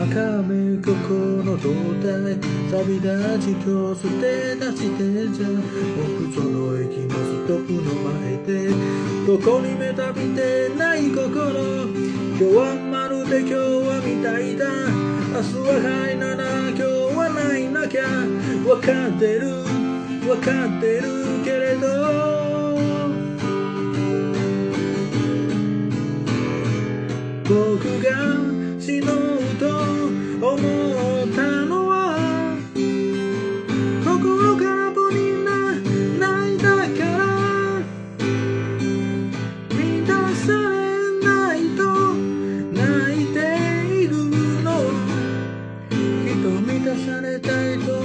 赤目ここの胴体錆び立ち今日捨て出してじゃ木造の駅のストップの前でどこに目旅ってない心今日はまるで今日はみたいだ。明日ははいなら今日はないなきゃわかってる？わかってるけれど。僕が死のされたいと